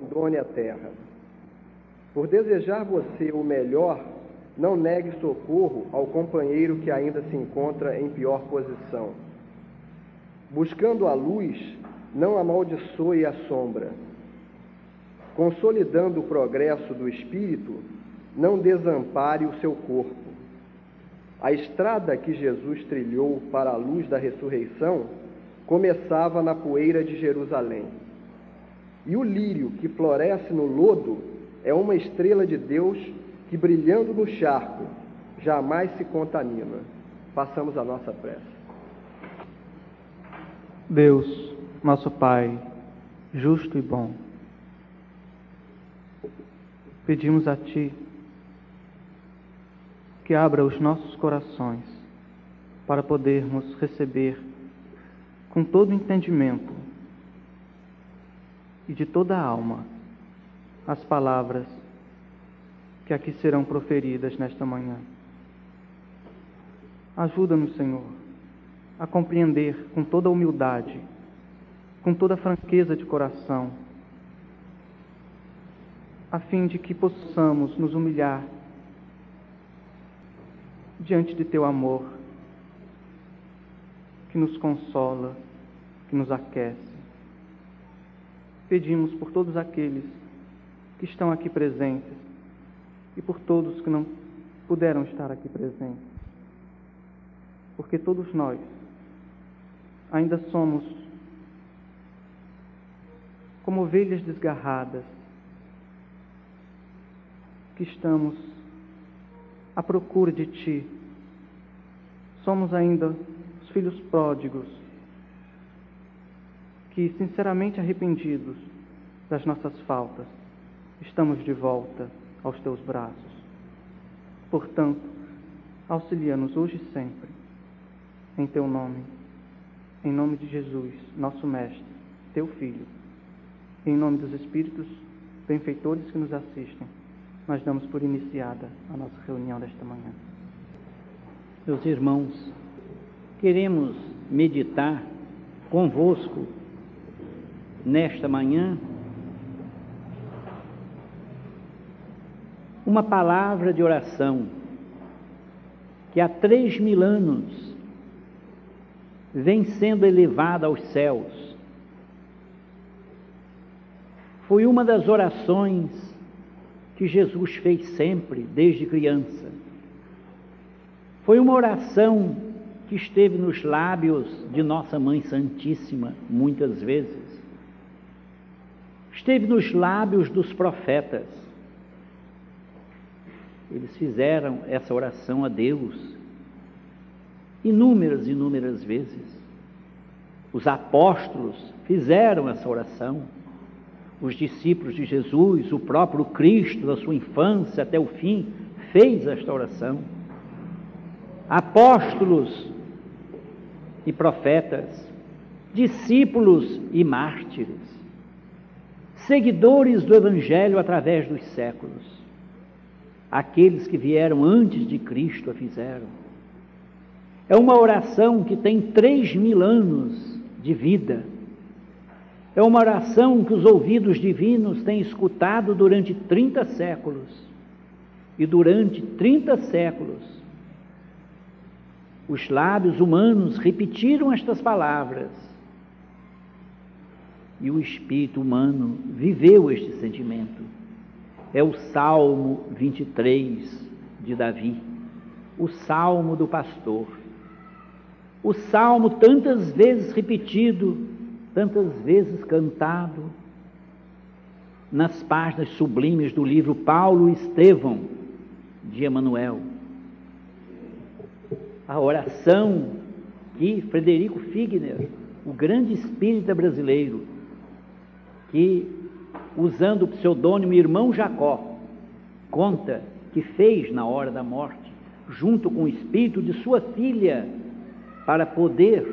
abandone a terra. Por desejar você o melhor, não negue socorro ao companheiro que ainda se encontra em pior posição. Buscando a luz, não amaldiçoe a sombra. Consolidando o progresso do espírito, não desampare o seu corpo. A estrada que Jesus trilhou para a luz da ressurreição começava na poeira de Jerusalém. E o lírio que floresce no lodo é uma estrela de Deus que, brilhando no charco, jamais se contamina. Passamos a nossa prece. Deus, nosso Pai, justo e bom, pedimos a Ti que abra os nossos corações para podermos receber com todo entendimento e de toda a alma as palavras que aqui serão proferidas nesta manhã. Ajuda-nos, Senhor, a compreender com toda humildade, com toda franqueza de coração, a fim de que possamos nos humilhar diante de teu amor, que nos consola, que nos aquece. Pedimos por todos aqueles que estão aqui presentes e por todos que não puderam estar aqui presentes, porque todos nós ainda somos como ovelhas desgarradas que estamos à procura de Ti. Somos ainda os filhos pródigos, que, sinceramente arrependidos das nossas faltas, estamos de volta aos Teus braços. Portanto, auxilia-nos hoje e sempre, em Teu nome, em nome de Jesus, nosso Mestre, Teu Filho, em nome dos Espíritos benfeitores que nos assistem nós damos por iniciada a nossa reunião desta manhã. Meus irmãos, queremos meditar convosco nesta manhã uma palavra de oração que há três mil anos vem sendo elevada aos céus. Foi uma das orações que Jesus fez sempre, desde criança. Foi uma oração que esteve nos lábios de Nossa Mãe Santíssima, muitas vezes. Esteve nos lábios dos profetas. Eles fizeram essa oração a Deus inúmeras, inúmeras vezes. Os apóstolos fizeram essa oração os discípulos de Jesus, o próprio Cristo, da sua infância até o fim, fez esta oração. Apóstolos e profetas, discípulos e mártires, seguidores do Evangelho através dos séculos, aqueles que vieram antes de Cristo a fizeram. É uma oração que tem três mil anos de vida é uma oração que os ouvidos divinos têm escutado durante 30 séculos. E durante 30 séculos, os lábios humanos repetiram estas palavras. E o espírito humano viveu este sentimento. É o Salmo 23 de Davi, o Salmo do pastor. O salmo tantas vezes repetido tantas vezes cantado nas páginas sublimes do livro Paulo e Estevão de Emanuel. A oração que Frederico Figner, o grande espírita brasileiro, que usando o pseudônimo Irmão Jacó, conta que fez na hora da morte, junto com o espírito de sua filha, para poder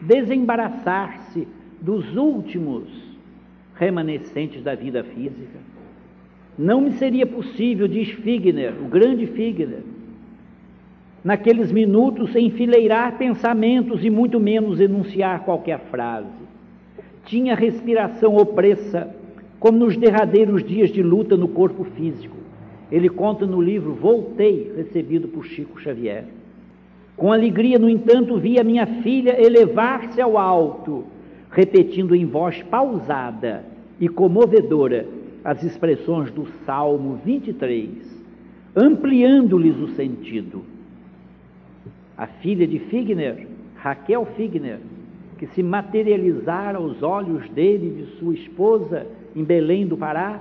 desembaraçar-se dos últimos remanescentes da vida física. Não me seria possível, diz Figner, o grande Figner, naqueles minutos enfileirar pensamentos e muito menos enunciar qualquer frase. Tinha respiração opressa, como nos derradeiros dias de luta no corpo físico. Ele conta no livro Voltei, recebido por Chico Xavier. Com alegria, no entanto, vi a minha filha elevar-se ao alto, repetindo em voz pausada e comovedora as expressões do Salmo 23, ampliando-lhes o sentido. A filha de Figner, Raquel Figner, que se materializara aos olhos dele e de sua esposa em Belém do Pará,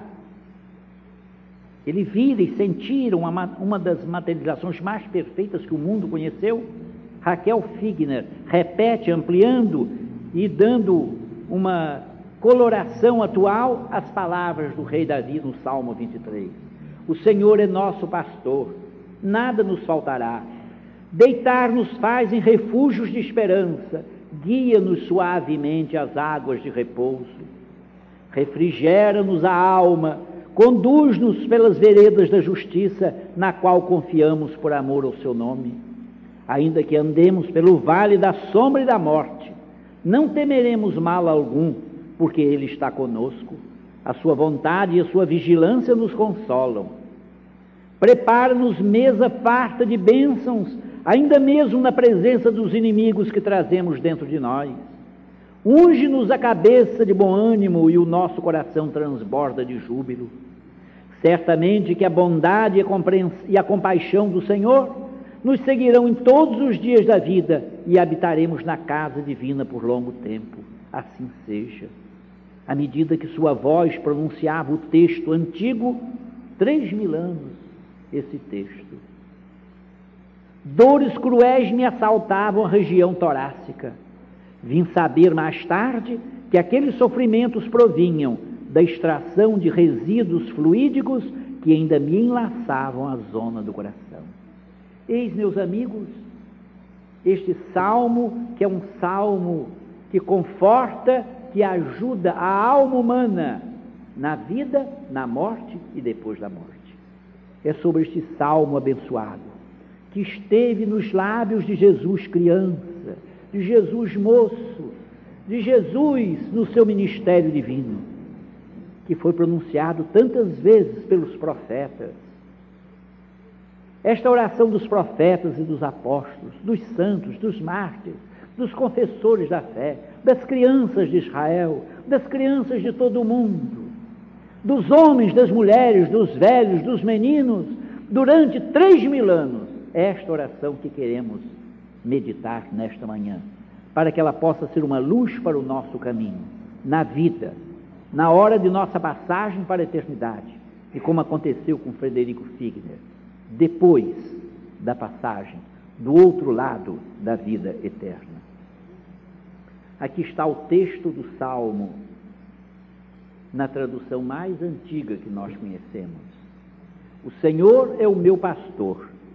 ele vira e sentira uma, uma das materializações mais perfeitas que o mundo conheceu. Raquel Figner repete, ampliando e dando uma coloração atual às palavras do rei Davi no Salmo 23. O Senhor é nosso pastor, nada nos faltará. Deitar-nos faz em refúgios de esperança, guia-nos suavemente às águas de repouso. Refrigera-nos a alma, conduz-nos pelas veredas da justiça, na qual confiamos por amor ao seu nome. Ainda que andemos pelo vale da sombra e da morte, não temeremos mal algum, porque Ele está conosco. A Sua vontade e a Sua vigilância nos consolam. Prepara-nos mesa farta de bênçãos, ainda mesmo na presença dos inimigos que trazemos dentro de nós. Unge-nos a cabeça de bom ânimo e o nosso coração transborda de júbilo. Certamente que a bondade e a compaixão do Senhor nos seguirão em todos os dias da vida e habitaremos na casa divina por longo tempo. Assim seja. À medida que sua voz pronunciava o texto antigo, três mil anos, esse texto. Dores cruéis me assaltavam a região torácica. Vim saber mais tarde que aqueles sofrimentos provinham da extração de resíduos fluídicos que ainda me enlaçavam a zona do coração. Eis, meus amigos, este salmo, que é um salmo que conforta, que ajuda a alma humana na vida, na morte e depois da morte. É sobre este salmo abençoado, que esteve nos lábios de Jesus criança, de Jesus moço, de Jesus no seu ministério divino que foi pronunciado tantas vezes pelos profetas. Esta oração dos profetas e dos apóstolos, dos santos, dos mártires, dos confessores da fé, das crianças de Israel, das crianças de todo o mundo, dos homens, das mulheres, dos velhos, dos meninos, durante três mil anos, esta oração que queremos meditar nesta manhã, para que ela possa ser uma luz para o nosso caminho, na vida, na hora de nossa passagem para a eternidade, e como aconteceu com Frederico Figner, depois da passagem, do outro lado da vida eterna. Aqui está o texto do Salmo, na tradução mais antiga que nós conhecemos. O Senhor é o meu pastor,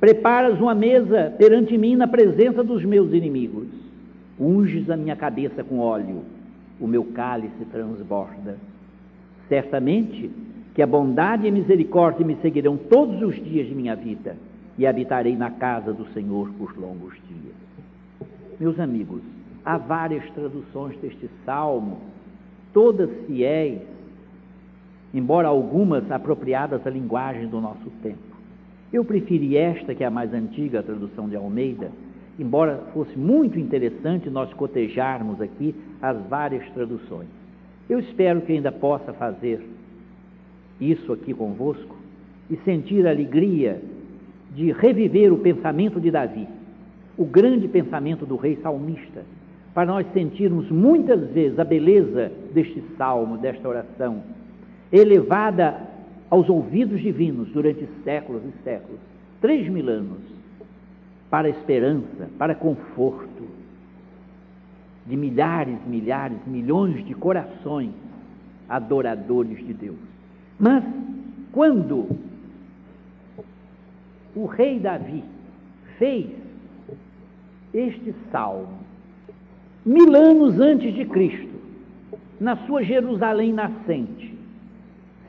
Preparas uma mesa perante mim na presença dos meus inimigos. Unges a minha cabeça com óleo, o meu cálice transborda. Certamente que a bondade e a misericórdia me seguirão todos os dias de minha vida e habitarei na casa do Senhor por longos dias. Meus amigos, há várias traduções deste salmo, todas fiéis, embora algumas apropriadas à linguagem do nosso tempo. Eu preferi esta, que é a mais antiga, a tradução de Almeida, embora fosse muito interessante nós cotejarmos aqui as várias traduções. Eu espero que ainda possa fazer isso aqui convosco e sentir a alegria de reviver o pensamento de Davi, o grande pensamento do rei salmista, para nós sentirmos muitas vezes a beleza deste salmo, desta oração, elevada aos ouvidos divinos durante séculos e séculos três mil anos para esperança, para conforto, de milhares, milhares, milhões de corações adoradores de Deus. Mas quando o rei Davi fez este salmo, mil anos antes de Cristo, na sua Jerusalém nascente,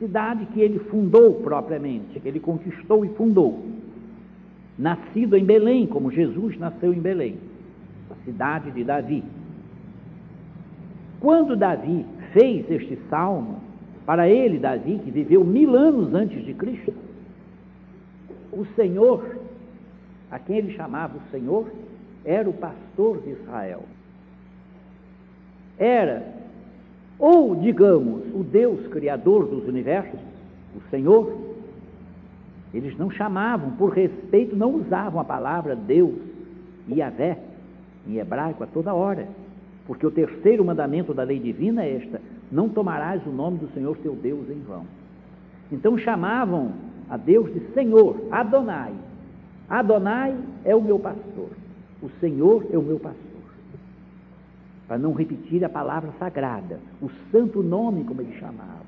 cidade que ele fundou propriamente, que ele conquistou e fundou, nascido em Belém, como Jesus nasceu em Belém, a cidade de Davi. Quando Davi fez este salmo, para ele, Davi, que viveu mil anos antes de Cristo, o Senhor, a quem ele chamava o Senhor, era o pastor de Israel. Era, ou digamos, o Deus criador dos universos, o Senhor. Eles não chamavam, por respeito, não usavam a palavra Deus, Yahvé, em hebraico a toda hora. Porque o terceiro mandamento da lei divina é esta: não tomarás o nome do Senhor teu Deus em vão. Então chamavam a Deus de Senhor, Adonai. Adonai é o meu pastor, o Senhor é o meu pastor. Para não repetir a palavra sagrada, o santo nome, como ele chamava.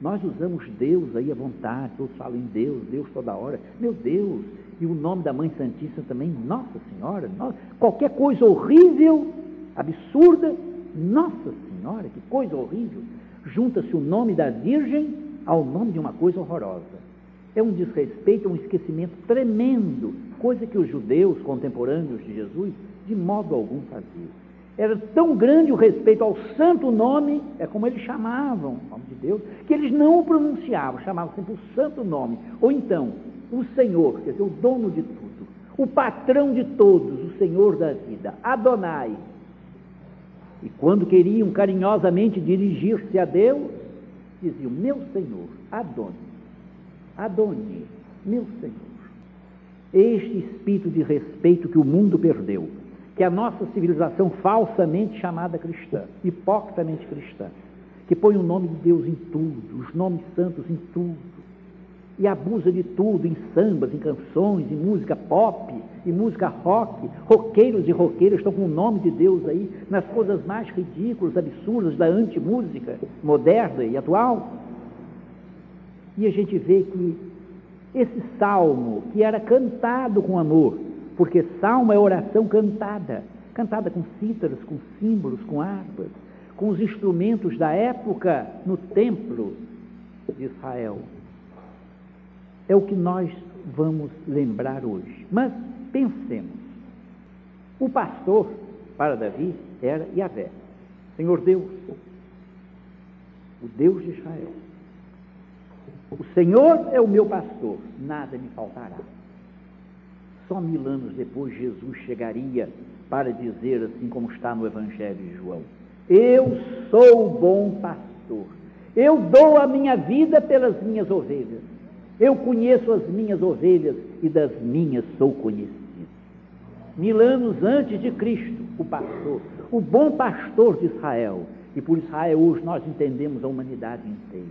Nós usamos Deus aí à vontade, todos falam em Deus, Deus toda hora. Meu Deus, e o nome da Mãe Santíssima também, Nossa Senhora, nossa, qualquer coisa horrível absurda. Nossa Senhora, que coisa horrível! Junta-se o nome da Virgem ao nome de uma coisa horrorosa. É um desrespeito, é um esquecimento tremendo, coisa que os judeus contemporâneos de Jesus de modo algum faziam. Era tão grande o respeito ao santo nome, é como eles chamavam o nome de Deus, que eles não o pronunciavam, chamavam sempre o santo nome. Ou então, o Senhor, quer dizer, o dono de tudo, o patrão de todos, o Senhor da vida, Adonai, e quando queriam carinhosamente dirigir-se a Deus, diziam: Meu Senhor, Adone, Adone, meu Senhor. Este espírito de respeito que o mundo perdeu, que a nossa civilização falsamente chamada cristã, hipocritamente cristã, que põe o nome de Deus em tudo, os nomes santos em tudo, e abusa de tudo em sambas, em canções, em música pop, em música rock. Roqueiros e roqueiras estão com o nome de Deus aí nas coisas mais ridículas, absurdas da antimúsica moderna e atual. E a gente vê que esse salmo, que era cantado com amor, porque salmo é oração cantada, cantada com cítaras, com símbolos, com harpas, com os instrumentos da época no templo de Israel é o que nós vamos lembrar hoje. Mas pensemos. O pastor para Davi era Yahvé, Senhor Deus, o Deus de Israel. O Senhor é o meu pastor, nada me faltará. Só mil anos depois Jesus chegaria para dizer, assim como está no Evangelho de João: Eu sou o bom pastor, eu dou a minha vida pelas minhas ovelhas. Eu conheço as minhas ovelhas e das minhas sou conhecido. Mil anos antes de Cristo, o pastor, o bom pastor de Israel, e por Israel hoje nós entendemos a humanidade inteira.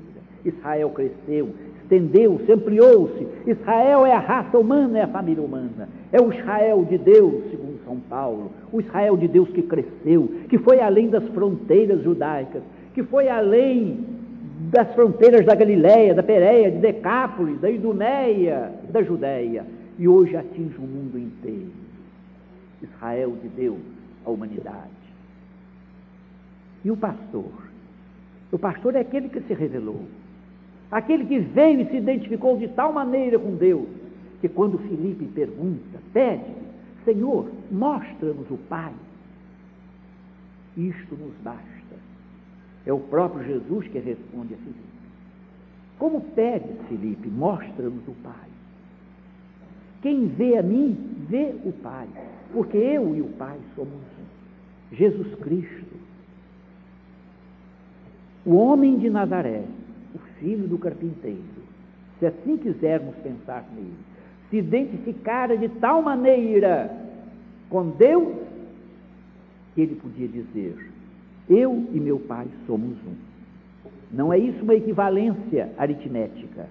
Israel cresceu, estendeu-se, ampliou-se. Israel é a raça humana, é a família humana. É o Israel de Deus, segundo São Paulo. O Israel de Deus que cresceu, que foi além das fronteiras judaicas, que foi além das fronteiras da Galiléia, da Pérea, de Decápolis, da Idumeia, da Judéia, e hoje atinge o mundo inteiro. Israel de Deus, a humanidade. E o pastor? O pastor é aquele que se revelou, aquele que veio e se identificou de tal maneira com Deus, que quando Filipe pergunta, pede, Senhor, mostra-nos o Pai, isto nos basta. É o próprio Jesus que responde a Filipe. Como pede, Filipe, mostra-nos o Pai. Quem vê a mim, vê o Pai, porque eu e o Pai somos um. Jesus Cristo, o homem de Nazaré, filho do carpinteiro, se assim quisermos pensar nele, se identificara de tal maneira com Deus que ele podia dizer: eu e meu pai somos um. Não é isso uma equivalência aritmética.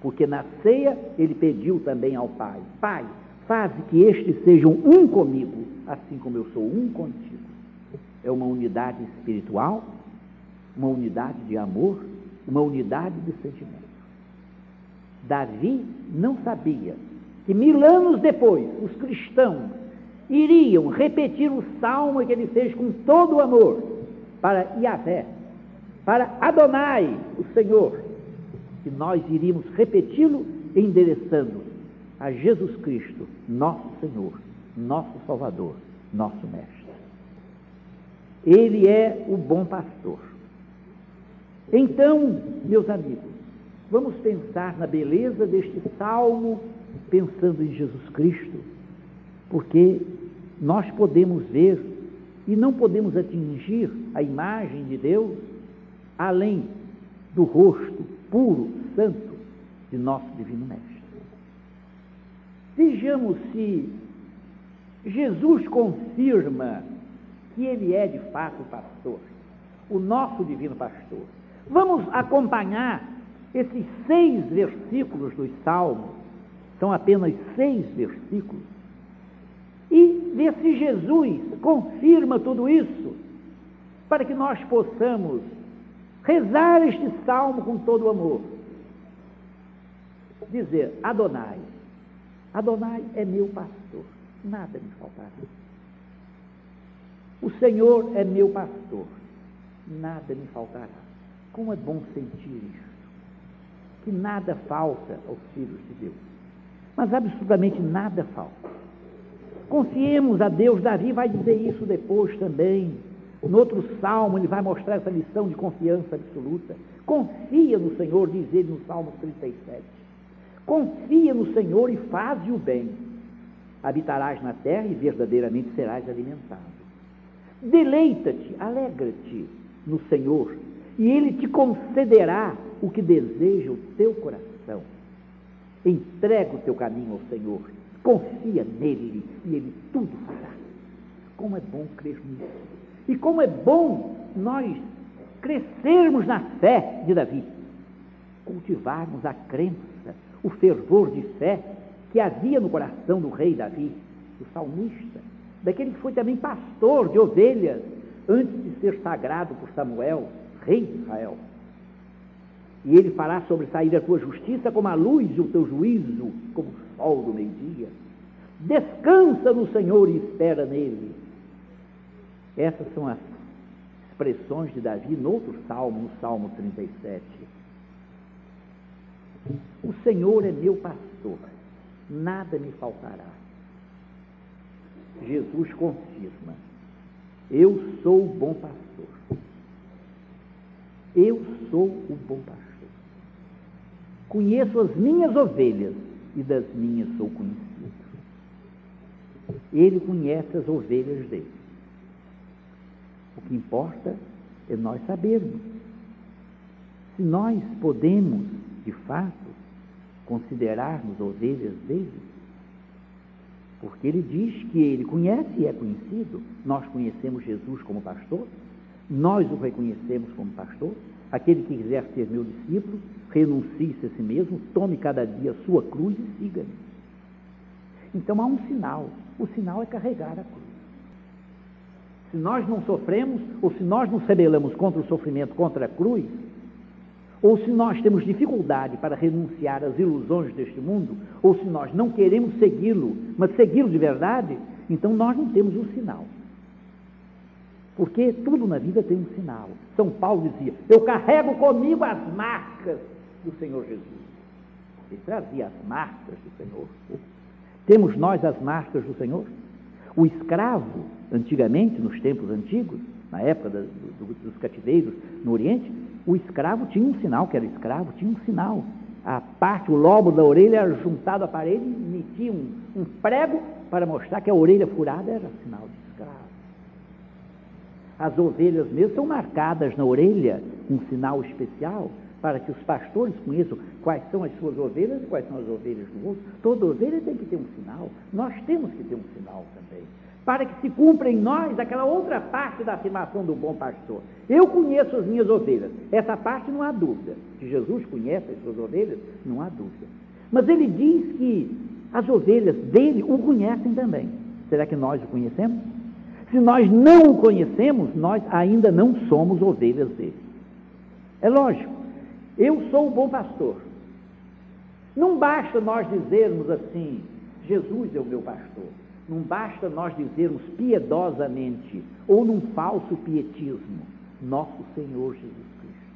Porque na ceia ele pediu também ao pai: Pai, faz que estes sejam um comigo, assim como eu sou um contigo. É uma unidade espiritual, uma unidade de amor, uma unidade de sentimento. Davi não sabia que mil anos depois os cristãos iriam repetir o salmo que ele fez com todo o amor para Yahvé, para Adonai, o Senhor, que nós iríamos repeti-lo endereçando a Jesus Cristo, nosso Senhor, nosso Salvador, nosso Mestre. Ele é o bom pastor. Então, meus amigos, vamos pensar na beleza deste salmo, pensando em Jesus Cristo, porque nós podemos ver e não podemos atingir a imagem de Deus além do rosto puro, santo de nosso Divino Mestre. Vejamos se Jesus confirma que ele é de fato o pastor, o nosso divino pastor. Vamos acompanhar esses seis versículos dos Salmos, são apenas seis versículos, e ver se Jesus confirma tudo isso, para que nós possamos rezar este salmo com todo o amor. Dizer: Adonai, Adonai é meu pastor, nada me faltará. O Senhor é meu pastor, nada me faltará. Como é bom sentir isso. Que nada falta aos filhos de Deus. Mas absolutamente nada falta. Confiemos a Deus, Davi vai dizer isso depois também. No outro salmo, ele vai mostrar essa lição de confiança absoluta. Confia no Senhor, diz ele no Salmo 37. Confia no Senhor e faze o bem. Habitarás na terra e verdadeiramente serás alimentado. Deleita-te, alegra-te no Senhor, e Ele te concederá o que deseja o teu coração. Entrega o teu caminho ao Senhor, confia nele e Ele tudo fará. Como é bom crer nisso. E como é bom nós crescermos na fé de Davi, cultivarmos a crença, o fervor de fé que havia no coração do rei Davi, do salmista daquele que foi também pastor de ovelhas antes de ser sagrado por Samuel, rei Israel. E ele fará sobressair a tua justiça como a luz e o teu juízo como o sol do meio-dia. Descansa no Senhor e espera nele. Essas são as expressões de Davi no outro salmo, no Salmo 37. O Senhor é meu pastor, nada me faltará. Jesus confirma: Eu sou o bom pastor. Eu sou o bom pastor. Conheço as minhas ovelhas e das minhas sou conhecido. Ele conhece as ovelhas dele. O que importa é nós sabermos se nós podemos, de fato, considerarmos ovelhas dele porque ele diz que ele conhece e é conhecido. Nós conhecemos Jesus como pastor, nós o reconhecemos como pastor. Aquele que quiser ser meu discípulo, renuncie-se a si mesmo, tome cada dia a sua cruz e siga-me. Então há um sinal. O sinal é carregar a cruz. Se nós não sofremos, ou se nós nos rebelamos contra o sofrimento, contra a cruz, ou se nós temos dificuldade para renunciar às ilusões deste mundo, ou se nós não queremos segui-lo, mas segui-lo de verdade, então nós não temos um sinal. Porque tudo na vida tem um sinal. São Paulo dizia: Eu carrego comigo as marcas do Senhor Jesus. Ele trazia as marcas do Senhor. Temos nós as marcas do Senhor? O escravo, antigamente, nos tempos antigos, na época da, do, dos cativeiros no Oriente, o escravo tinha um sinal, que era escravo, tinha um sinal. A parte, o lobo da orelha era juntado à parede metia um, um prego para mostrar que a orelha furada era sinal de. As ovelhas mesmo são marcadas na orelha, um sinal especial, para que os pastores conheçam quais são as suas ovelhas e quais são as ovelhas do outro. Toda ovelha tem que ter um sinal. Nós temos que ter um sinal também para que se cumpra em nós aquela outra parte da afirmação do bom pastor. Eu conheço as minhas ovelhas. Essa parte não há dúvida. Que Jesus conhece as suas ovelhas, não há dúvida. Mas ele diz que as ovelhas dele o conhecem também. Será que nós o conhecemos? Se nós não o conhecemos, nós ainda não somos ovelhas dele. É lógico. Eu sou o bom pastor. Não basta nós dizermos assim, Jesus é o meu pastor. Não basta nós dizermos piedosamente ou num falso pietismo, nosso Senhor Jesus Cristo.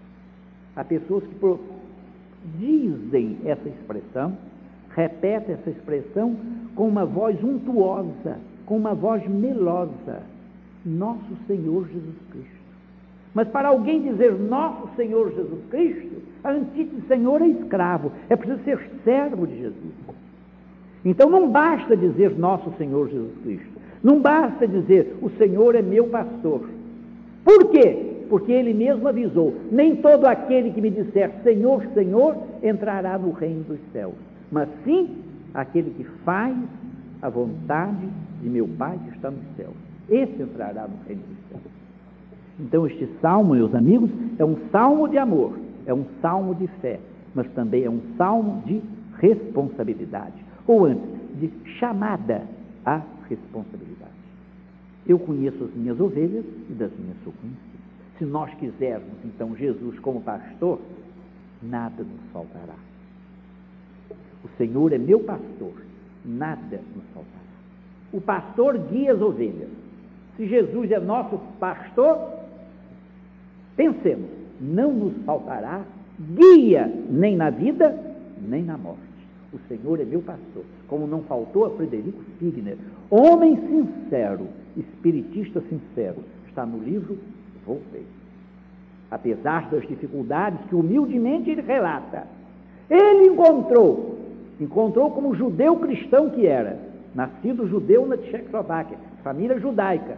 Há pessoas que dizem essa expressão, repetem essa expressão com uma voz untuosa, com uma voz melosa, nosso Senhor Jesus Cristo. Mas para alguém dizer nosso Senhor Jesus Cristo, a antítese Senhor é escravo, é preciso ser servo de Jesus. Então não basta dizer nosso Senhor Jesus Cristo, não basta dizer o Senhor é meu pastor. Por quê? Porque ele mesmo avisou: nem todo aquele que me disser Senhor, Senhor entrará no reino dos céus, mas sim aquele que faz a vontade de meu Pai que está nos céus. Esse entrará no reino dos céus. Então, este salmo, meus amigos, é um salmo de amor, é um salmo de fé, mas também é um salmo de responsabilidade ou antes, de chamada à responsabilidade. Eu conheço as minhas ovelhas e das minhas sou conhecido. Se nós quisermos, então, Jesus como pastor, nada nos faltará. O Senhor é meu pastor, nada nos faltará. O pastor guia as ovelhas. Se Jesus é nosso pastor, pensemos, não nos faltará guia nem na vida, nem na morte. O Senhor é meu pastor. Como não faltou a Frederico Figner, homem sincero, espiritista sincero, está no livro Voltei. Apesar das dificuldades que humildemente ele relata, ele encontrou, encontrou como judeu cristão que era, nascido judeu na Tchecoslováquia, família judaica,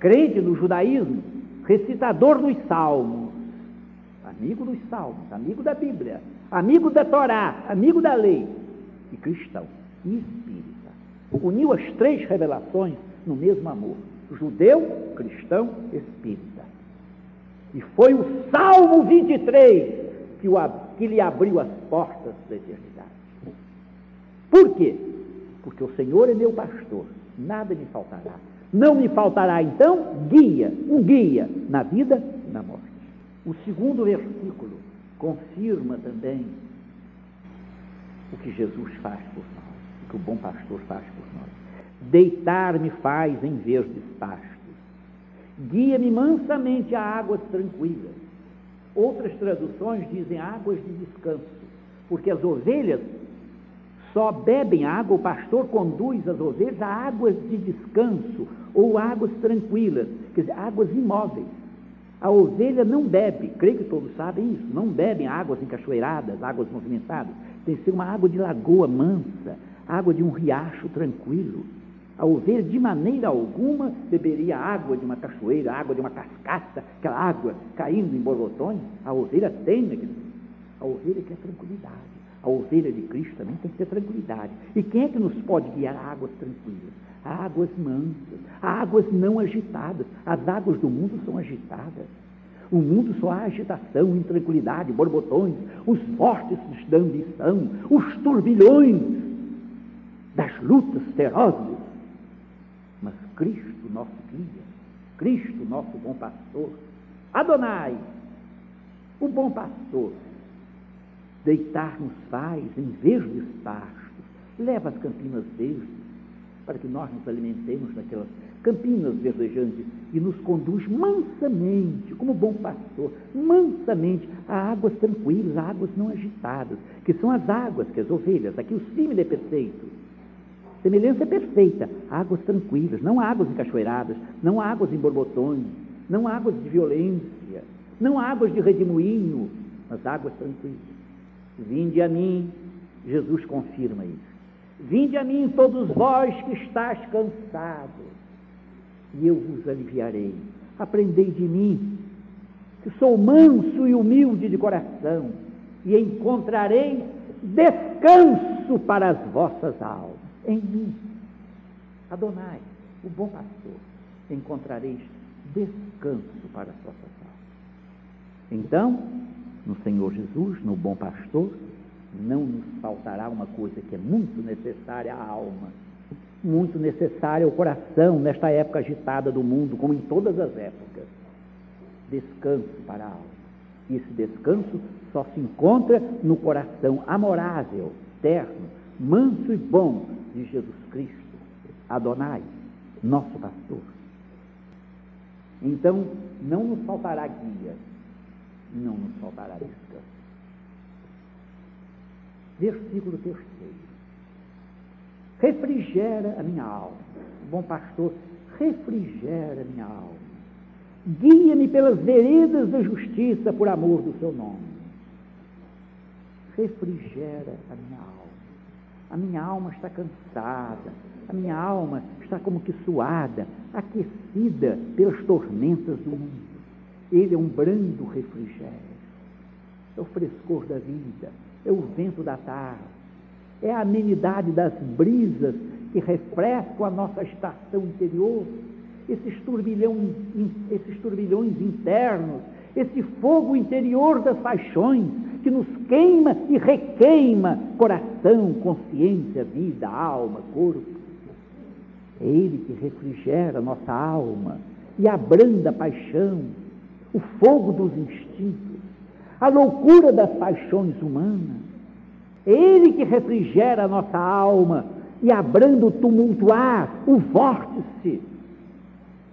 crente no judaísmo, recitador dos salmos, amigo dos salmos, amigo da Bíblia, amigo da Torá, amigo da lei, e cristão, e espírita. Uniu as três revelações no mesmo amor: judeu, cristão, espírita. E foi o Salmo 23 que, o, que lhe abriu as portas da eternidade. Por quê? Porque o Senhor é meu pastor, nada me faltará. Não me faltará, então, guia, um guia na vida e na morte. O segundo versículo confirma também o que Jesus faz por nós, o que o bom pastor faz por nós. Deitar-me faz em verdes pastos, guia-me mansamente a águas tranquilas. Outras traduções dizem águas de descanso, porque as ovelhas só bebem água, o pastor conduz as ovelhas a águas de descanso ou águas tranquilas, quer dizer, águas imóveis. A ovelha não bebe, creio que todos sabem isso, não bebem águas encachoeiradas, águas movimentadas. Tem que ser uma água de lagoa mansa, água de um riacho tranquilo. A ovelha, de maneira alguma, beberia água de uma cachoeira, água de uma cascata, aquela água caindo em borbotões. A ovelha tem, a ovelha quer tranquilidade. A ovelha de Cristo também tem que ter tranquilidade. E quem é que nos pode guiar a águas tranquilas? águas mansas, águas não agitadas. As águas do mundo são agitadas. O mundo só há agitação, intranquilidade, borbotões, os fortes da ambição, os turbilhões das lutas ferozes. Mas Cristo, nosso guia, Cristo, nosso bom pastor, Adonai, o bom pastor, deitar-nos faz em verdes pastos, leva as campinas verdes, para que nós nos alimentemos naquelas campinas verdejantes e nos conduz mansamente, como bom pastor, mansamente a águas tranquilas, a águas não agitadas, que são as águas que as ovelhas, aqui o símile é perfeito. Semelhança é perfeita, águas tranquilas, não águas encachoeiradas, não águas em borbotões, não águas de violência, não águas de redemoinho, mas águas tranquilas. Vinde a mim, Jesus confirma isso. Vinde a mim todos vós que estáis cansados, e eu vos aliviarei. Aprendei de mim, que sou manso e humilde de coração, e encontrarei descanso para as vossas almas. Em mim, Adonai, o bom pastor, encontrareis descanso para as vossas almas. Então, no Senhor Jesus, no bom pastor, não nos faltará uma coisa que é muito necessária à alma, muito necessária ao coração nesta época agitada do mundo, como em todas as épocas. Descanso para a alma. Esse descanso só se encontra no coração amorável, terno, manso e bom de Jesus Cristo, Adonai, nosso pastor. Então, não nos faltará guia, não nos faltará descanso. Versículo terceiro. Refrigera a minha alma. Bom pastor, refrigera a minha alma. Guia-me pelas veredas da justiça por amor do seu nome. Refrigera a minha alma. A minha alma está cansada, a minha alma está como que suada, aquecida pelas tormentas do mundo. Ele é um brando refrigério, é o frescor da vida, é o vento da tarde, é a amenidade das brisas que refrescam a nossa estação interior, esses turbilhões, esses turbilhões internos, esse fogo interior das paixões que nos queima e requeima coração, consciência, vida, alma, corpo. É Ele que refrigera nossa alma e abranda a paixão, o fogo dos instintos, a loucura das paixões humanas. É Ele que refrigera a nossa alma e abranda o tumultuar, o vórtice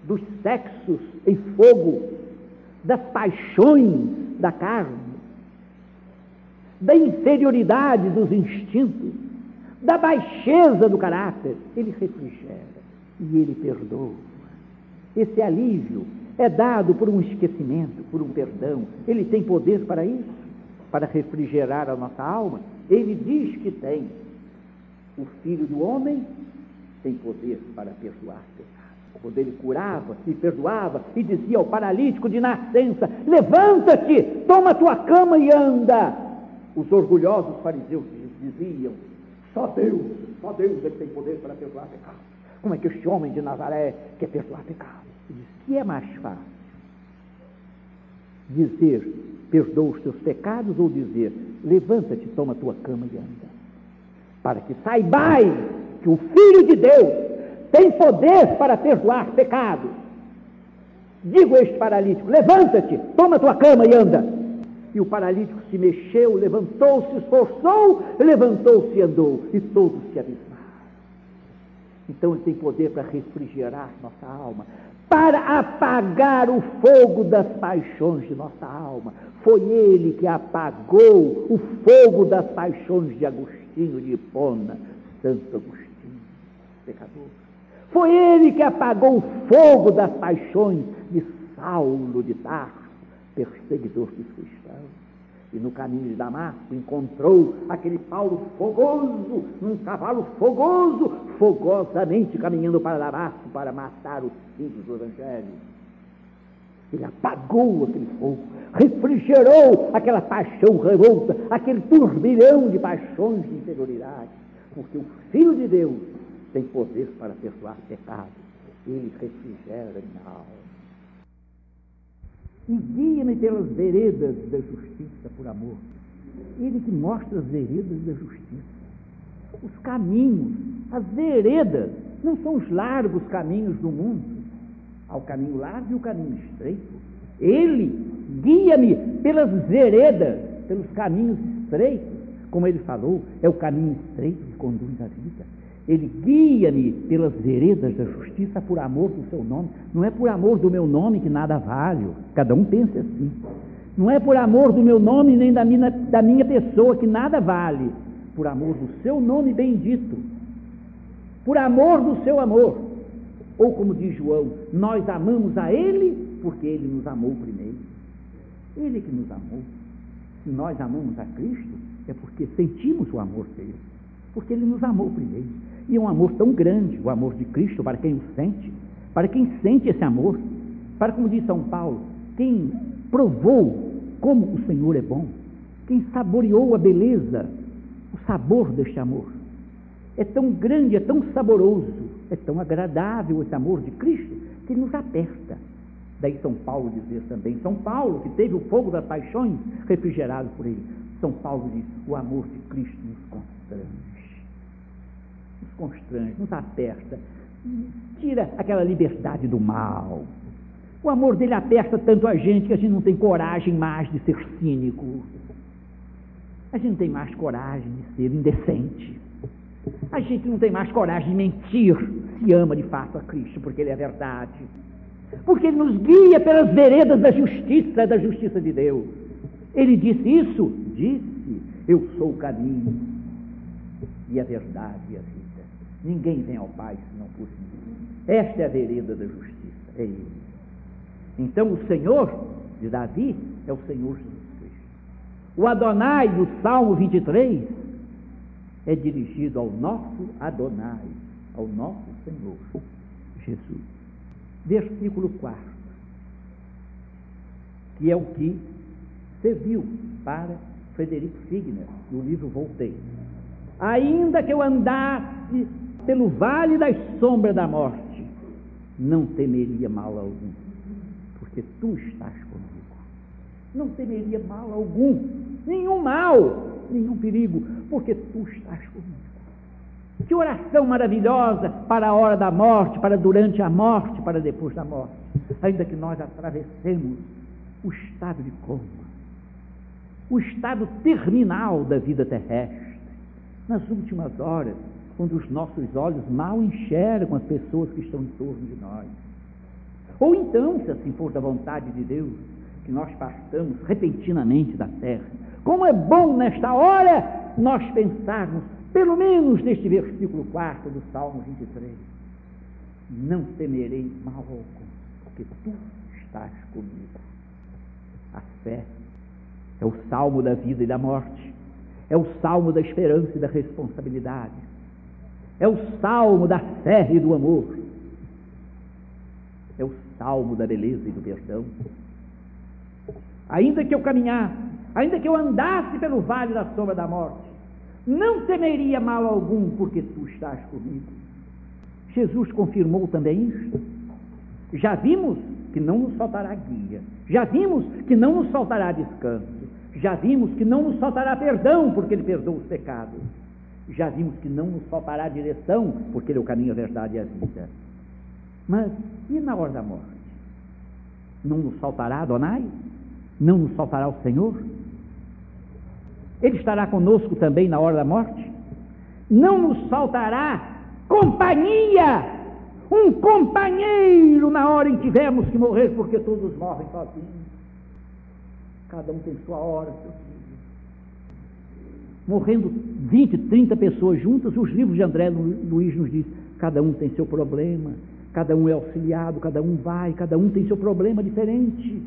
dos sexos em fogo, das paixões da carne, da inferioridade dos instintos, da baixeza do caráter. Ele refrigera e ele perdoa. Esse alívio é dado por um esquecimento, por um perdão. Ele tem poder para isso, para refrigerar a nossa alma. Ele diz que tem. O Filho do Homem tem poder para perdoar pecados. Quando ele curava e perdoava e dizia ao paralítico de nascença: Levanta-te, toma tua cama e anda. Os orgulhosos fariseus diziam: Só Deus, só Deus é que tem poder para perdoar pecados. Como é que este homem de Nazaré quer perdoar pecados? Que é mais fácil dizer perdoa os teus pecados ou dizer levanta-te, toma tua cama e anda. Para que saibais que o Filho de Deus tem poder para perdoar pecados. Digo a este paralítico: levanta-te, toma tua cama e anda. E o paralítico se mexeu, levantou-se, esforçou, levantou-se e andou, e todos se avisaram. Então ele tem poder para refrigerar nossa alma, para apagar o fogo das paixões de nossa alma. Foi ele que apagou o fogo das paixões de Agostinho de Hipona, Santo Agostinho, pecador. Foi ele que apagou o fogo das paixões de Saulo de Tarso, perseguidor dos cristãos e no caminho de Damasco encontrou aquele Paulo fogoso, num cavalo fogoso, fogosamente caminhando para Damasco para matar os filhos do Evangelho. Ele apagou aquele fogo, refrigerou aquela paixão revolta, aquele turbilhão de paixões de inferioridade, porque o Filho de Deus tem poder para perdoar pecados. Ele refrigera minha alma e guia-me pelas veredas da justiça por amor. Ele que mostra as veredas da justiça, os caminhos, as veredas, não são os largos caminhos do mundo. Há o caminho largo e o caminho estreito. Ele guia-me pelas veredas, pelos caminhos estreitos, como ele falou, é o caminho estreito que conduz à vida. Ele guia-me pelas veredas da justiça por amor do seu nome. Não é por amor do meu nome que nada vale. Cada um pensa assim. Não é por amor do meu nome nem da minha, da minha pessoa que nada vale. Por amor do seu nome bendito. Por amor do seu amor. Ou como diz João, nós amamos a Ele porque Ele nos amou primeiro. Ele que nos amou. Se nós amamos a Cristo, é porque sentimos o amor dele. Porque Ele nos amou primeiro. E é um amor tão grande, o amor de Cristo, para quem o sente, para quem sente esse amor, para, como diz São Paulo, quem provou como o Senhor é bom, quem saboreou a beleza, o sabor deste amor. É tão grande, é tão saboroso, é tão agradável esse amor de Cristo que nos aperta. Daí São Paulo dizer também, São Paulo, que teve o fogo das paixões refrigerado por ele. São Paulo diz: o amor de Cristo constrange, nos aperta, tira aquela liberdade do mal. O amor dele aperta tanto a gente que a gente não tem coragem mais de ser cínico. A gente não tem mais coragem de ser indecente. A gente não tem mais coragem de mentir se ama de fato a Cristo, porque Ele é verdade. Porque Ele nos guia pelas veredas da justiça, da justiça de Deus. Ele disse isso? Disse: Eu sou o caminho e a verdade e a vida. Ninguém vem ao Pai senão por mim. Esta é a vereda da justiça, é Ele. Então o Senhor de Davi é o Senhor Jesus Cristo. O Adonai do Salmo 23 é dirigido ao nosso Adonai, ao nosso Senhor Jesus. Versículo 4, que é o que serviu para Frederico Figner, no livro Voltei. Ainda que eu andasse pelo vale das sombras da morte, não temeria mal algum, porque tu estás comigo. Não temeria mal algum, nenhum mal, nenhum perigo, porque tu estás comigo. Que oração maravilhosa para a hora da morte, para durante a morte, para depois da morte. Ainda que nós atravessemos o estado de coma, o estado terminal da vida terrestre, nas últimas horas, quando os nossos olhos mal enxergam as pessoas que estão em torno de nós. Ou então, se assim for da vontade de Deus, que nós partamos repentinamente da terra. Como é bom nesta hora nós pensarmos, pelo menos neste versículo 4 do Salmo 23. Não temerei mal algum, porque tu estás comigo. A fé é o salmo da vida e da morte, é o salmo da esperança e da responsabilidade, é o salmo da fé e do amor, é o salmo da beleza e do perdão. Ainda que eu caminhasse, ainda que eu andasse pelo vale da sombra da morte, não temeria mal algum, porque tu estás comigo. Jesus confirmou também isto. Já vimos que não nos faltará guia, já vimos que não nos faltará descanso, já vimos que não nos faltará perdão, porque Ele perdoa os pecados, já vimos que não nos faltará direção, porque Ele é o caminho, a verdade e a vida. Mas e na hora da morte? Não nos faltará Adonai? Não nos faltará o Senhor? Ele estará conosco também na hora da morte? Não nos faltará companhia, um companheiro na hora em que tivermos que morrer, porque todos morrem sozinhos. Cada um tem sua hora, seu. Morrendo 20, 30 pessoas juntas, os livros de André Luiz nos diz, cada um tem seu problema, cada um é auxiliado, cada um vai, cada um tem seu problema diferente.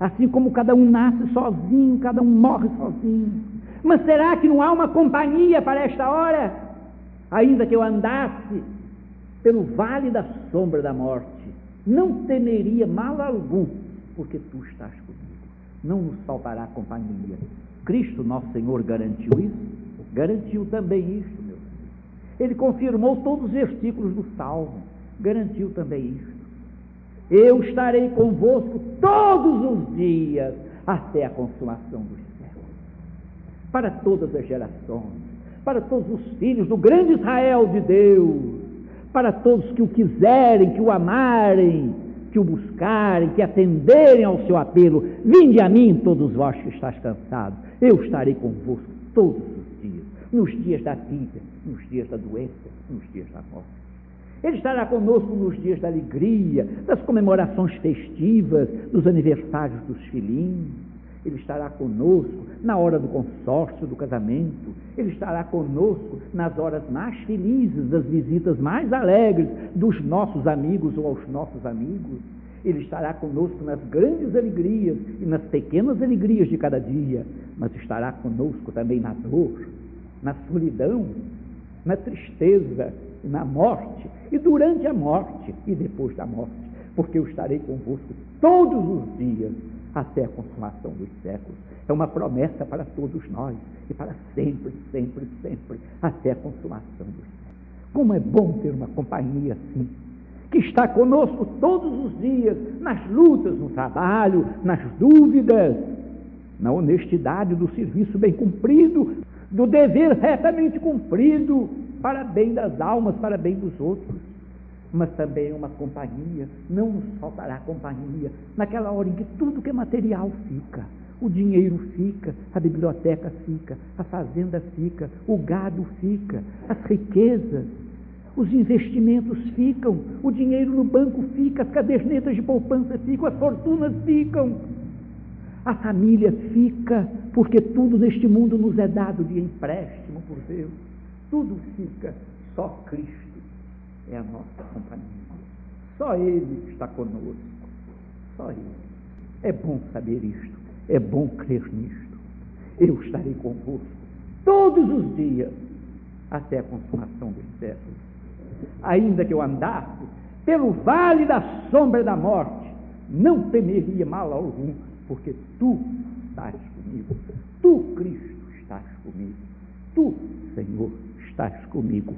Assim como cada um nasce sozinho, cada um morre sozinho. Mas será que não há uma companhia para esta hora? Ainda que eu andasse pelo vale da sombra da morte, não temeria mal algum, porque tu estás comigo. Não nos faltará companhia. Cristo, nosso Senhor, garantiu isso? Garantiu também isso, meu Senhor. Ele confirmou todos os versículos do Salmo. Garantiu também isso. Eu estarei convosco todos os dias até a consumação dos séculos. Para todas as gerações, para todos os filhos do grande Israel de Deus, para todos que o quiserem, que o amarem, que o buscarem, que atenderem ao seu apelo. Vinde a mim, todos vós que estáis cansados. Eu estarei convosco todos os dias, nos dias da vida, nos dias da doença, nos dias da morte. Ele estará conosco nos dias da alegria, das comemorações festivas, dos aniversários dos filhinhos. Ele estará conosco na hora do consórcio, do casamento. Ele estará conosco nas horas mais felizes, das visitas mais alegres dos nossos amigos ou aos nossos amigos. Ele estará conosco nas grandes alegrias e nas pequenas alegrias de cada dia, mas estará conosco também na dor, na solidão, na tristeza, na morte, e durante a morte e depois da morte, porque eu estarei convosco todos os dias até a consumação dos séculos. É uma promessa para todos nós e para sempre, sempre, sempre, até a consumação dos séculos. Como é bom ter uma companhia assim, que está conosco todos os dias, nas lutas, no trabalho, nas dúvidas, na honestidade do serviço bem cumprido, do dever retamente cumprido, para bem das almas, para bem dos outros. Mas também uma companhia, não nos faltará companhia naquela hora em que tudo que é material fica. O dinheiro fica, a biblioteca fica, a fazenda fica, o gado fica, as riquezas, os investimentos ficam, o dinheiro no banco fica, as cadernetas de poupança ficam, as fortunas ficam. A família fica, porque tudo neste mundo nos é dado de empréstimo por Deus. Tudo fica, só Cristo é a nossa companhia. Só Ele está conosco. Só Ele. É bom saber isto. É bom crer nisto. Eu estarei convosco todos os dias até a consumação dos séculos. Ainda que eu andasse pelo vale da sombra da morte, não temeria mal algum, porque tu estás comigo. Tu, Cristo, estás comigo. Tu, Senhor, estás comigo.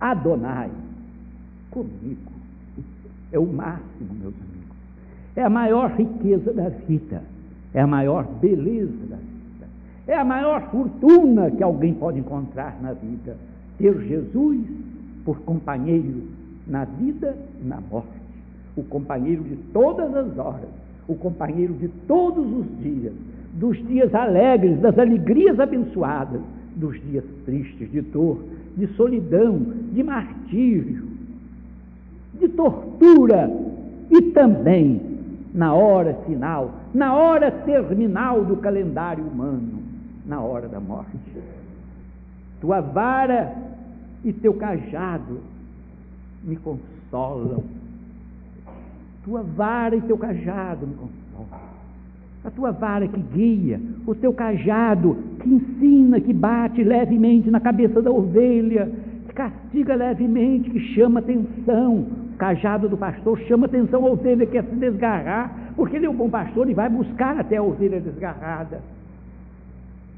Adonai, comigo. É o máximo, meus amigos. É a maior riqueza da vida. É a maior beleza da vida. É a maior fortuna que alguém pode encontrar na vida. Ter Jesus por companheiro na vida e na morte. O companheiro de todas as horas. O companheiro de todos os dias. Dos dias alegres, das alegrias abençoadas. Dos dias tristes, de dor, de solidão, de martírio, de tortura e também na hora final, na hora terminal do calendário humano, na hora da morte. Tua vara e teu cajado me consolam. Tua vara e teu cajado me consolam. A tua vara que guia, o teu cajado que ensina, que bate levemente na cabeça da ovelha, que castiga levemente, que chama atenção, cajado do pastor chama atenção a ovelha que quer se desgarrar, porque ele é um bom pastor e vai buscar até a ovelha desgarrada.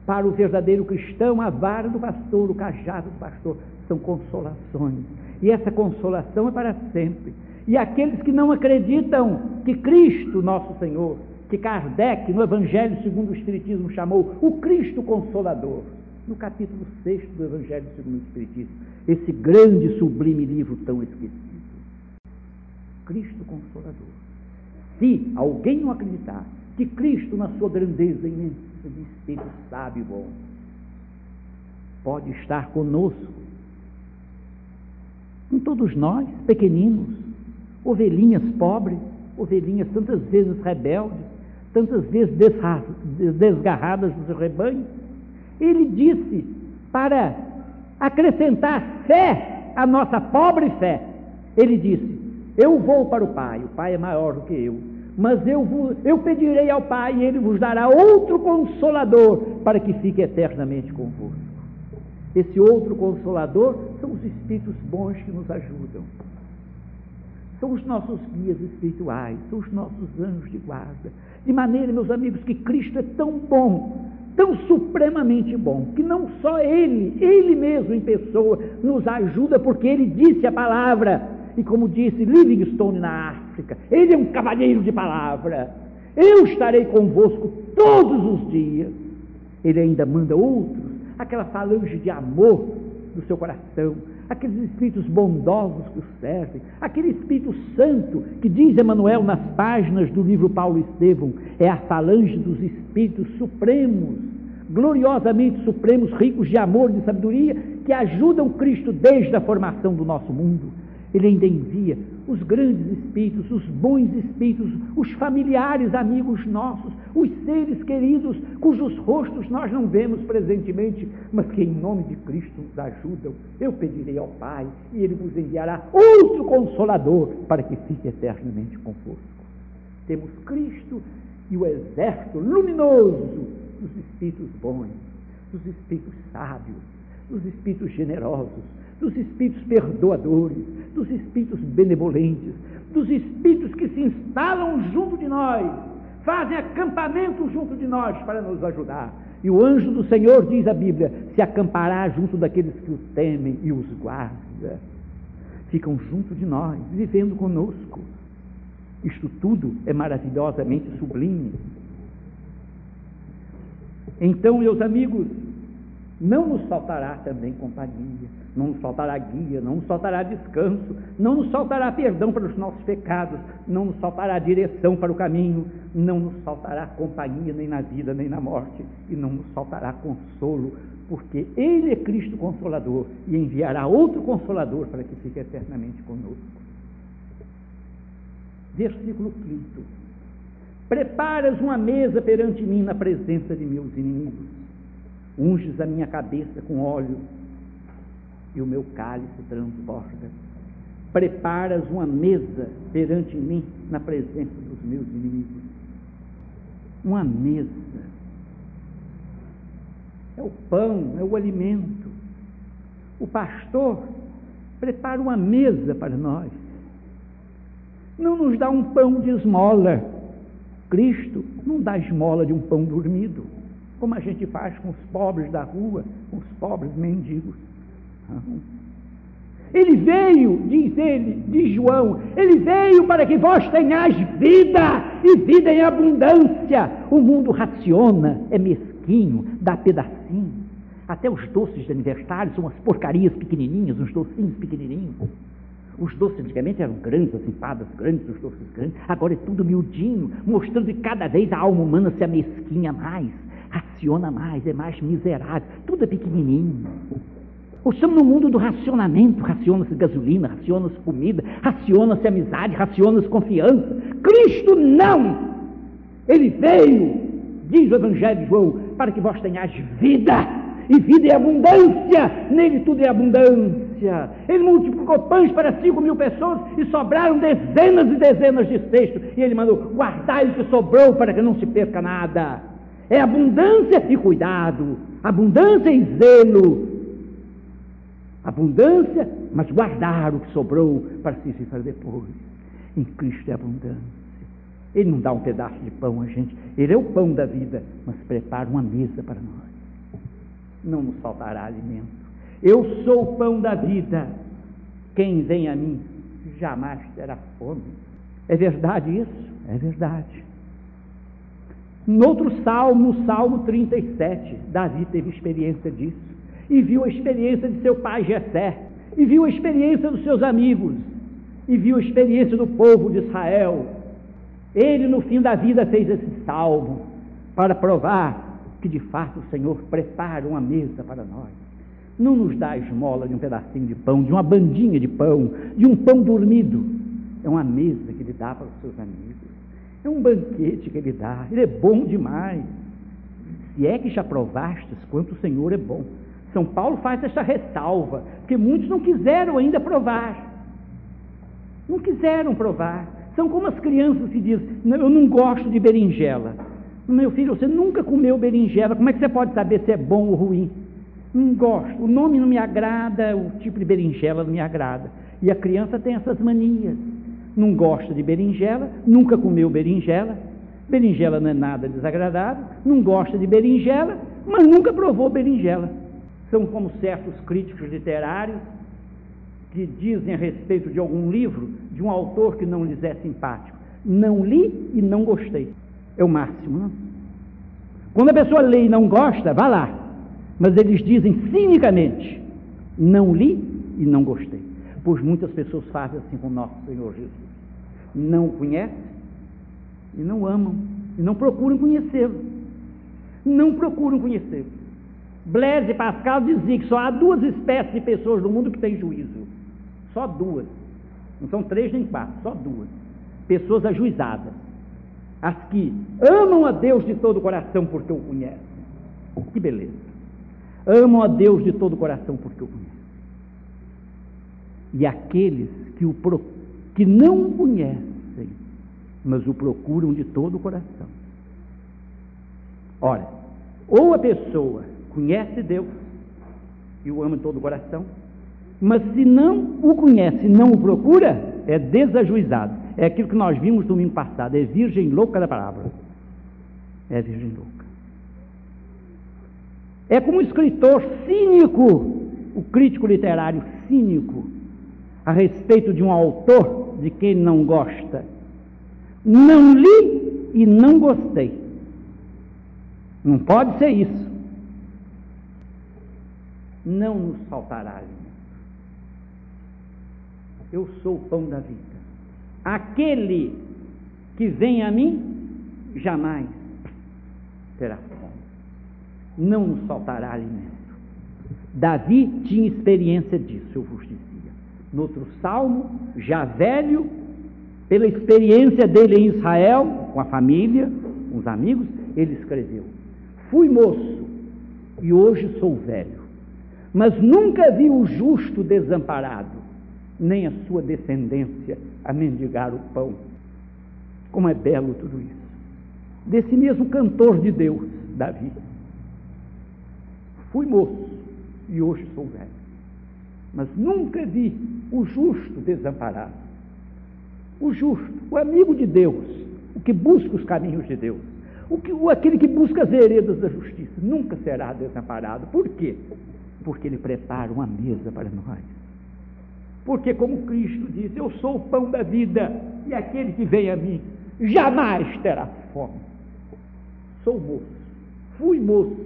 Para o verdadeiro cristão, a vara do pastor, o cajado do pastor, são consolações. E essa consolação é para sempre. E aqueles que não acreditam que Cristo, nosso Senhor, que Kardec, no Evangelho segundo o Espiritismo, chamou o Cristo Consolador, no capítulo 6 do Evangelho segundo o Espiritismo, esse grande, sublime livro tão esquecido. Cristo Consolador. Se alguém não acreditar que Cristo, na sua grandeza imensa de Espírito sábio e bom, pode estar conosco, com todos nós, pequeninos, ovelhinhas pobres, ovelhinhas tantas vezes rebeldes, tantas vezes desgarradas dos rebanhos, ele disse para acrescentar fé à nossa pobre fé, ele disse: eu vou para o Pai, o Pai é maior do que eu. Mas eu, vos, eu pedirei ao Pai e ele vos dará outro consolador para que fique eternamente convosco. Esse outro consolador são os espíritos bons que nos ajudam. São os nossos guias espirituais, são os nossos anjos de guarda. De maneira, meus amigos, que Cristo é tão bom, tão supremamente bom, que não só Ele, Ele mesmo em pessoa, nos ajuda, porque Ele disse a palavra e como disse Livingstone na África, ele é um cavalheiro de palavra. Eu estarei convosco todos os dias. Ele ainda manda outros, aquela falange de amor do seu coração, aqueles espíritos bondosos que o servem, aquele Espírito Santo que diz Emmanuel nas páginas do livro Paulo Estevão, é a falange dos espíritos supremos, gloriosamente supremos, ricos de amor e de sabedoria, que ajudam Cristo desde a formação do nosso mundo. Ele ainda envia os grandes espíritos, os bons espíritos, os familiares amigos nossos, os seres queridos, cujos rostos nós não vemos presentemente, mas que em nome de Cristo nos ajudam. Eu pedirei ao Pai e Ele vos enviará outro consolador para que fique eternamente convosco. Temos Cristo e o exército luminoso dos espíritos bons, dos espíritos sábios, dos espíritos generosos, dos espíritos perdoadores, dos espíritos benevolentes, dos espíritos que se instalam junto de nós, fazem acampamento junto de nós para nos ajudar. E o anjo do Senhor, diz a Bíblia, se acampará junto daqueles que o temem e os guarda. Ficam junto de nós, vivendo conosco. Isto tudo é não nos faltará também companhia, não nos faltará guia, não nos faltará descanso, não nos faltará perdão para os nossos pecados, não nos faltará direção para o caminho, não nos faltará companhia nem na vida nem na morte, e não nos faltará consolo, porque Ele é Cristo Consolador e enviará outro Consolador para que fique eternamente conosco. Versículo 5: Preparas uma mesa perante mim na presença de meus inimigos unges a minha cabeça com óleo e o meu cálice transborda. Preparas uma mesa perante mim na presença dos meus inimigos. Uma mesa. É o pão, é o alimento. O pastor prepara uma mesa para nós. Não nos dá um pão de esmola. Cristo não dá esmola de um pão dormido como a gente faz com os pobres da rua, com os pobres mendigos. Ele veio, diz ele, diz João, ele veio para que vós tenhais vida e vida em abundância. O mundo raciona, é mesquinho, dá pedacinho. Até os doces de aniversário são umas porcarias pequenininhas, uns docinhos pequenininhos. Os doces antigamente eram grandes, assim, fadas grandes, os doces grandes. Agora é tudo miudinho, mostrando que cada vez a alma humana se amesquinha mais raciona mais, é mais miserável, tudo é pequenininho. Estamos no mundo do racionamento, raciona-se gasolina, raciona-se comida, raciona-se amizade, raciona-se confiança. Cristo não! Ele veio, diz o Evangelho de João, para que vós tenhais vida, e vida é abundância, nele tudo é abundância. Ele multiplicou pães para cinco mil pessoas e sobraram dezenas e dezenas de cestos. E ele mandou, guardai o que sobrou para que não se perca nada. É abundância e cuidado, abundância e zelo. Abundância, mas guardar o que sobrou para se viver depois. Em Cristo é abundância. Ele não dá um pedaço de pão a gente, Ele é o pão da vida, mas prepara uma mesa para nós. Não nos faltará alimento. Eu sou o pão da vida. Quem vem a mim jamais terá fome. É verdade isso? É verdade. No outro salmo, Salmo 37, Davi teve experiência disso. E viu a experiência de seu pai Jessé. E viu a experiência dos seus amigos. E viu a experiência do povo de Israel. Ele, no fim da vida, fez esse salmo para provar que, de fato, o Senhor prepara uma mesa para nós. Não nos dá a esmola de um pedacinho de pão, de uma bandinha de pão, de um pão dormido. É uma mesa que ele dá para os seus amigos. É um banquete que ele dá, ele é bom demais. Se é que já provastes quanto o Senhor é bom. São Paulo faz esta ressalva, porque muitos não quiseram ainda provar. Não quiseram provar. São como as crianças que dizem: Eu não gosto de berinjela. Meu filho, você nunca comeu berinjela, como é que você pode saber se é bom ou ruim? Não gosto, o nome não me agrada, o tipo de berinjela não me agrada. E a criança tem essas manias não gosta de berinjela, nunca comeu berinjela, berinjela não é nada desagradável, não gosta de berinjela, mas nunca provou berinjela. São como certos críticos literários que dizem a respeito de algum livro de um autor que não lhes é simpático. Não li e não gostei. É o máximo, não? Quando a pessoa lê e não gosta, vá lá. Mas eles dizem cinicamente: não li e não gostei. Pois muitas pessoas fazem assim com o nosso Senhor Jesus. Não o conhecem e não amam, e não procuram conhecê-lo. Não procuram conhecê-lo. Blaise e Pascal diziam que só há duas espécies de pessoas no mundo que têm juízo. Só duas. Não são três nem quatro, só duas. Pessoas ajuizadas. As que amam a Deus de todo o coração porque o conhecem. Que beleza. Amam a Deus de todo o coração porque o conhecem e aqueles que, o pro, que não o conhecem, mas o procuram de todo o coração. Ora, ou a pessoa conhece Deus e o ama de todo o coração, mas se não o conhece não o procura, é desajuizado. É aquilo que nós vimos domingo passado, é virgem louca da palavra. É virgem louca. É como um escritor cínico, o crítico literário cínico, a respeito de um autor de quem não gosta. Não li e não gostei. Não pode ser isso. Não nos faltará alimento. Eu sou o pão da vida. Aquele que vem a mim jamais terá fome. Não nos faltará alimento. Davi tinha experiência disso, eu vos dizia. No outro salmo, já velho, pela experiência dele em Israel, com a família, com os amigos, ele escreveu: Fui moço e hoje sou velho, mas nunca vi o justo desamparado, nem a sua descendência a mendigar o pão. Como é belo tudo isso. Desse mesmo cantor de Deus, Davi. Fui moço e hoje sou velho, mas nunca vi o justo desamparado. O justo, o amigo de Deus, o que busca os caminhos de Deus, o que, o, aquele que busca as veredas da justiça, nunca será desamparado. Por quê? Porque ele prepara uma mesa para nós. Porque, como Cristo disse, eu sou o pão da vida, e aquele que vem a mim jamais terá fome. Sou moço, fui moço,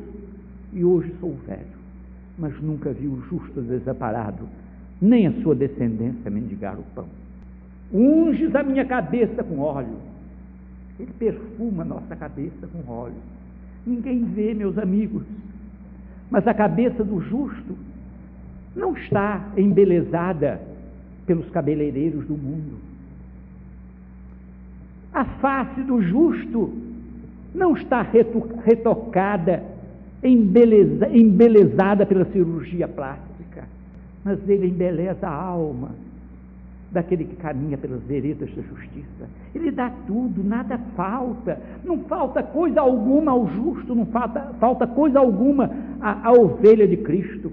e hoje sou velho, mas nunca vi o justo desamparado, nem a sua descendência mendigar o pão. Unges a minha cabeça com óleo, ele perfuma a nossa cabeça com óleo. Ninguém vê, meus amigos, mas a cabeça do justo não está embelezada pelos cabeleireiros do mundo. A face do justo não está retocada, embeleza, embelezada pela cirurgia plástica, mas ele embeleza a alma daquele que caminha pelas veredas da justiça. Ele dá tudo, nada falta, não falta coisa alguma ao justo, não falta, falta coisa alguma à, à ovelha de Cristo.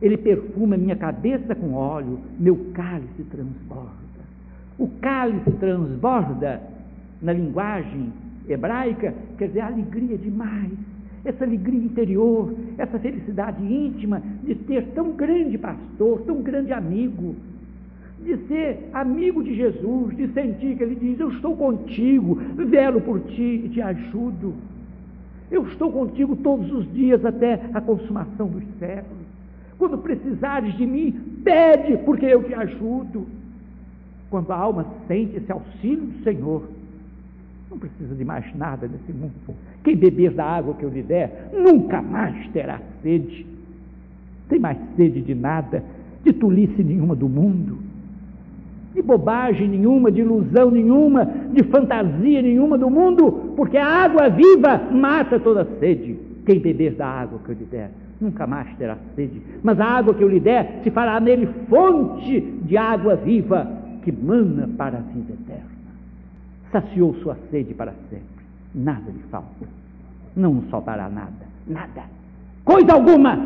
Ele perfuma minha cabeça com óleo, meu cálice transborda. O cálice transborda, na linguagem hebraica, quer dizer, alegria demais. Essa alegria interior, essa felicidade íntima de ter tão grande pastor, tão grande amigo, de ser amigo de Jesus, de sentir que Ele diz: Eu estou contigo, velo por ti e te ajudo. Eu estou contigo todos os dias até a consumação dos séculos. Quando precisares de mim, pede, porque eu te ajudo. Quando a alma sente esse auxílio do Senhor, não precisa de mais nada nesse mundo. Quem beber da água que eu lhe der, nunca mais terá sede. Tem mais sede de nada, de tolice nenhuma do mundo de bobagem nenhuma, de ilusão nenhuma, de fantasia nenhuma do mundo, porque a água viva mata toda sede. Quem beber da água que eu lhe der, nunca mais terá sede, mas a água que eu lhe der se fará nele fonte de água viva que mana para a vida eterna. Saciou sua sede para sempre, nada lhe falta, não nos nada, nada, coisa alguma,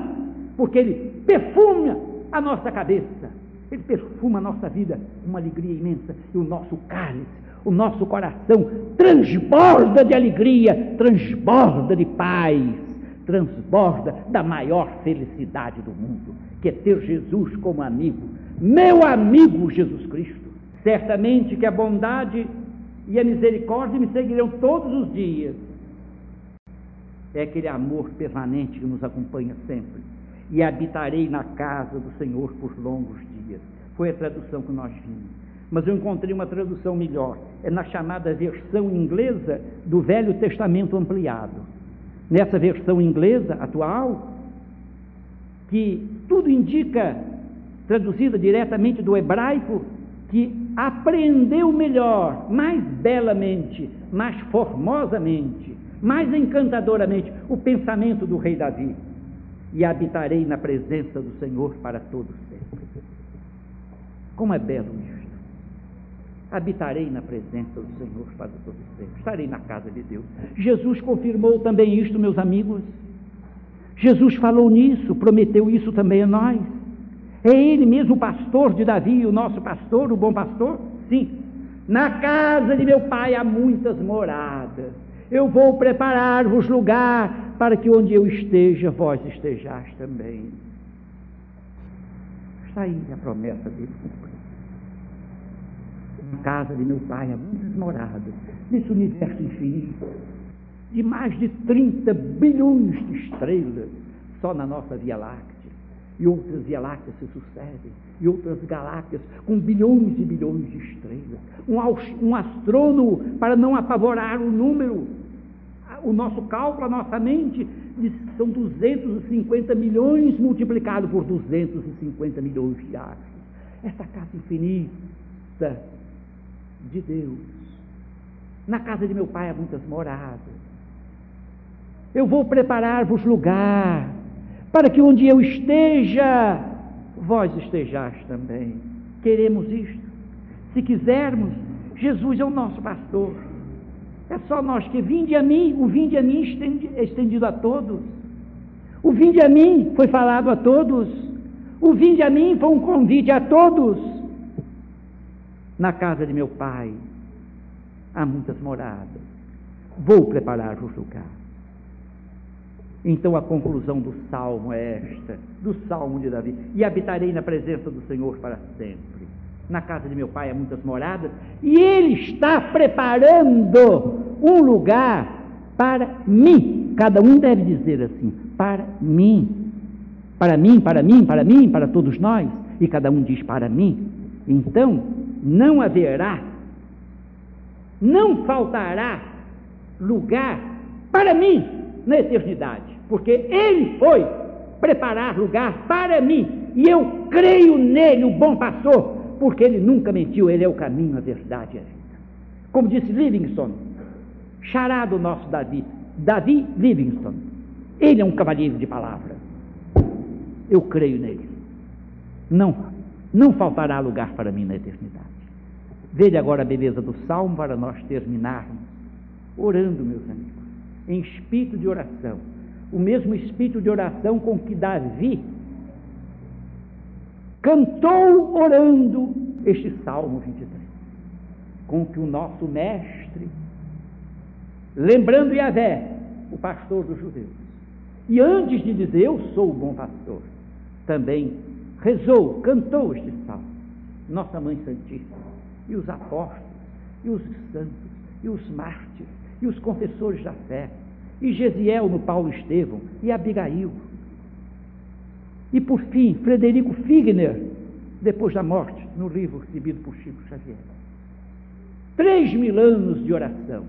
porque ele perfuma a nossa cabeça ele perfuma a nossa vida uma alegria imensa e o nosso cálice, o nosso coração transborda de alegria, transborda de paz, transborda da maior felicidade do mundo, que é ter Jesus como amigo, meu amigo Jesus Cristo. Certamente que a bondade e a misericórdia me seguirão todos os dias. É aquele amor permanente que nos acompanha sempre. E habitarei na casa do Senhor por longos dias foi a tradução que nós vimos. Mas eu encontrei uma tradução melhor. É na chamada versão inglesa do Velho Testamento ampliado. Nessa versão inglesa atual, que tudo indica, traduzida diretamente do hebraico, que aprendeu melhor, mais belamente, mais formosamente, mais encantadoramente o pensamento do rei Davi. E habitarei na presença do Senhor para todos sempre. Como é belo isto! Habitarei na presença do Senhor para todo sempre. Estarei na casa de Deus. Jesus confirmou também isto, meus amigos. Jesus falou nisso, prometeu isso também a nós. É Ele mesmo o pastor de Davi, o nosso pastor, o bom pastor? Sim. Na casa de meu pai há muitas moradas. Eu vou preparar-vos lugar para que onde eu esteja, vós estejais também. Está aí a promessa dele cumprida. Na casa de meu pai há muitas moradas, nesse universo infinito, de mais de 30 bilhões de estrelas, só na nossa Via Láctea. e outras galáxias se sucedem, e outras galáxias com bilhões e bilhões de estrelas. Um, um astrônomo, para não apavorar o número, o nosso cálculo, a nossa mente, são 250 milhões multiplicado por 250 milhões de astros. Essa casa infinita de Deus. Na casa de meu pai há muitas moradas. Eu vou preparar-vos lugar para que onde eu esteja, vós estejais também. Queremos isto. Se quisermos, Jesus é o nosso pastor. É só nós que vinde a mim, o vinde a mim é estendido a todos. O vinde a mim foi falado a todos. O vinde a mim foi um convite a todos. Na casa de meu pai há muitas moradas. Vou preparar o lugar. Então a conclusão do salmo é esta, do salmo de Davi: E habitarei na presença do Senhor para sempre. Na casa de meu pai há muitas moradas, e ele está preparando um lugar para mim. Cada um deve dizer assim: para mim. Para mim, para mim, para mim, para todos nós. E cada um diz para mim. Então, não haverá, não faltará lugar para mim na eternidade porque Ele foi preparar lugar para mim, e eu creio nele, o bom pastor, porque ele nunca mentiu, ele é o caminho, a verdade e a vida. Como disse Livingston, charado nosso Davi, Davi Livingston, ele é um cavalheiro de palavra. Eu creio nele. Não, não faltará lugar para mim na eternidade. Veja agora a beleza do salmo para nós terminarmos orando, meus amigos, em espírito de oração o mesmo espírito de oração com que Davi cantou orando este Salmo 23, com que o nosso mestre, lembrando Yahvé, o pastor dos judeus, e antes de dizer eu sou o bom pastor, também rezou, cantou este salmo, Nossa Mãe Santíssima, e os apóstolos, e os santos, e os mártires, e os confessores da fé, e Gesiel no Paulo Estevão, e Abigail. E por fim, Frederico Figner, depois da morte, no livro recebido por Chico Xavier. Três mil anos de oração.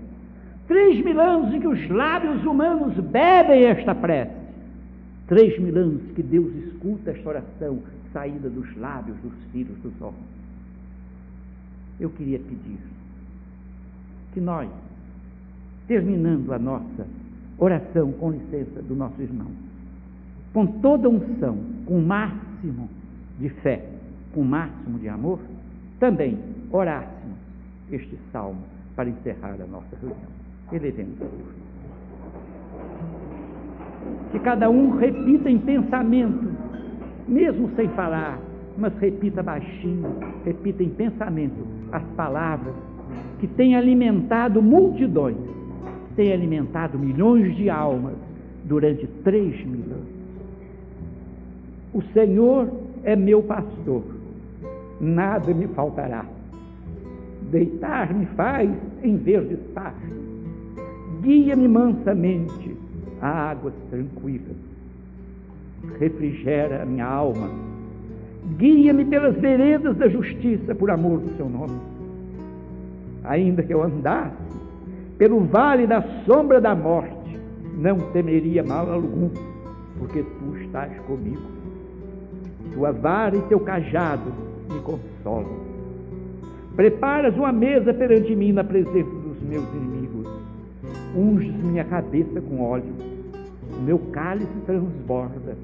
Três mil anos em que os lábios humanos bebem esta prece. Três mil anos que Deus escuta esta oração saída dos lábios dos filhos dos homens. Eu queria pedir que nós, terminando a nossa oração, com licença, do nosso irmão. Com toda unção, com o máximo de fé, com o máximo de amor, também orássemos este salmo para encerrar a nossa reunião. Elevemos a Deus. Que cada um repita em pensamento, mesmo sem falar, mas repita baixinho, repita em pensamento as palavras que têm alimentado multidões tem alimentado milhões de almas durante três mil anos. O Senhor é meu pastor, nada me faltará. Deitar-me faz em verdes pastos, guia-me mansamente a águas tranquilas, refrigera a minha alma, guia-me pelas veredas da justiça por amor do seu nome. Ainda que eu andasse pelo vale da sombra da morte, não temeria mal algum, porque tu estás comigo. Tua vara e teu cajado me consolam. Preparas uma mesa perante mim na presença dos meus inimigos. Unges minha cabeça com óleo. O meu cálice transborda.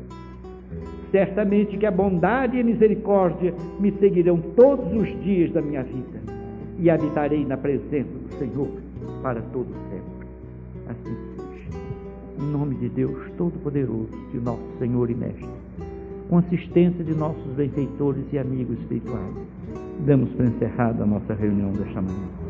Certamente que a bondade e a misericórdia me seguirão todos os dias da minha vida e habitarei na presença do Senhor para todo sempre. Assim seja. Em nome de Deus Todo-Poderoso, de nosso Senhor e Mestre, com assistência de nossos benfeitores e amigos espirituais, damos por encerrada a nossa reunião desta manhã.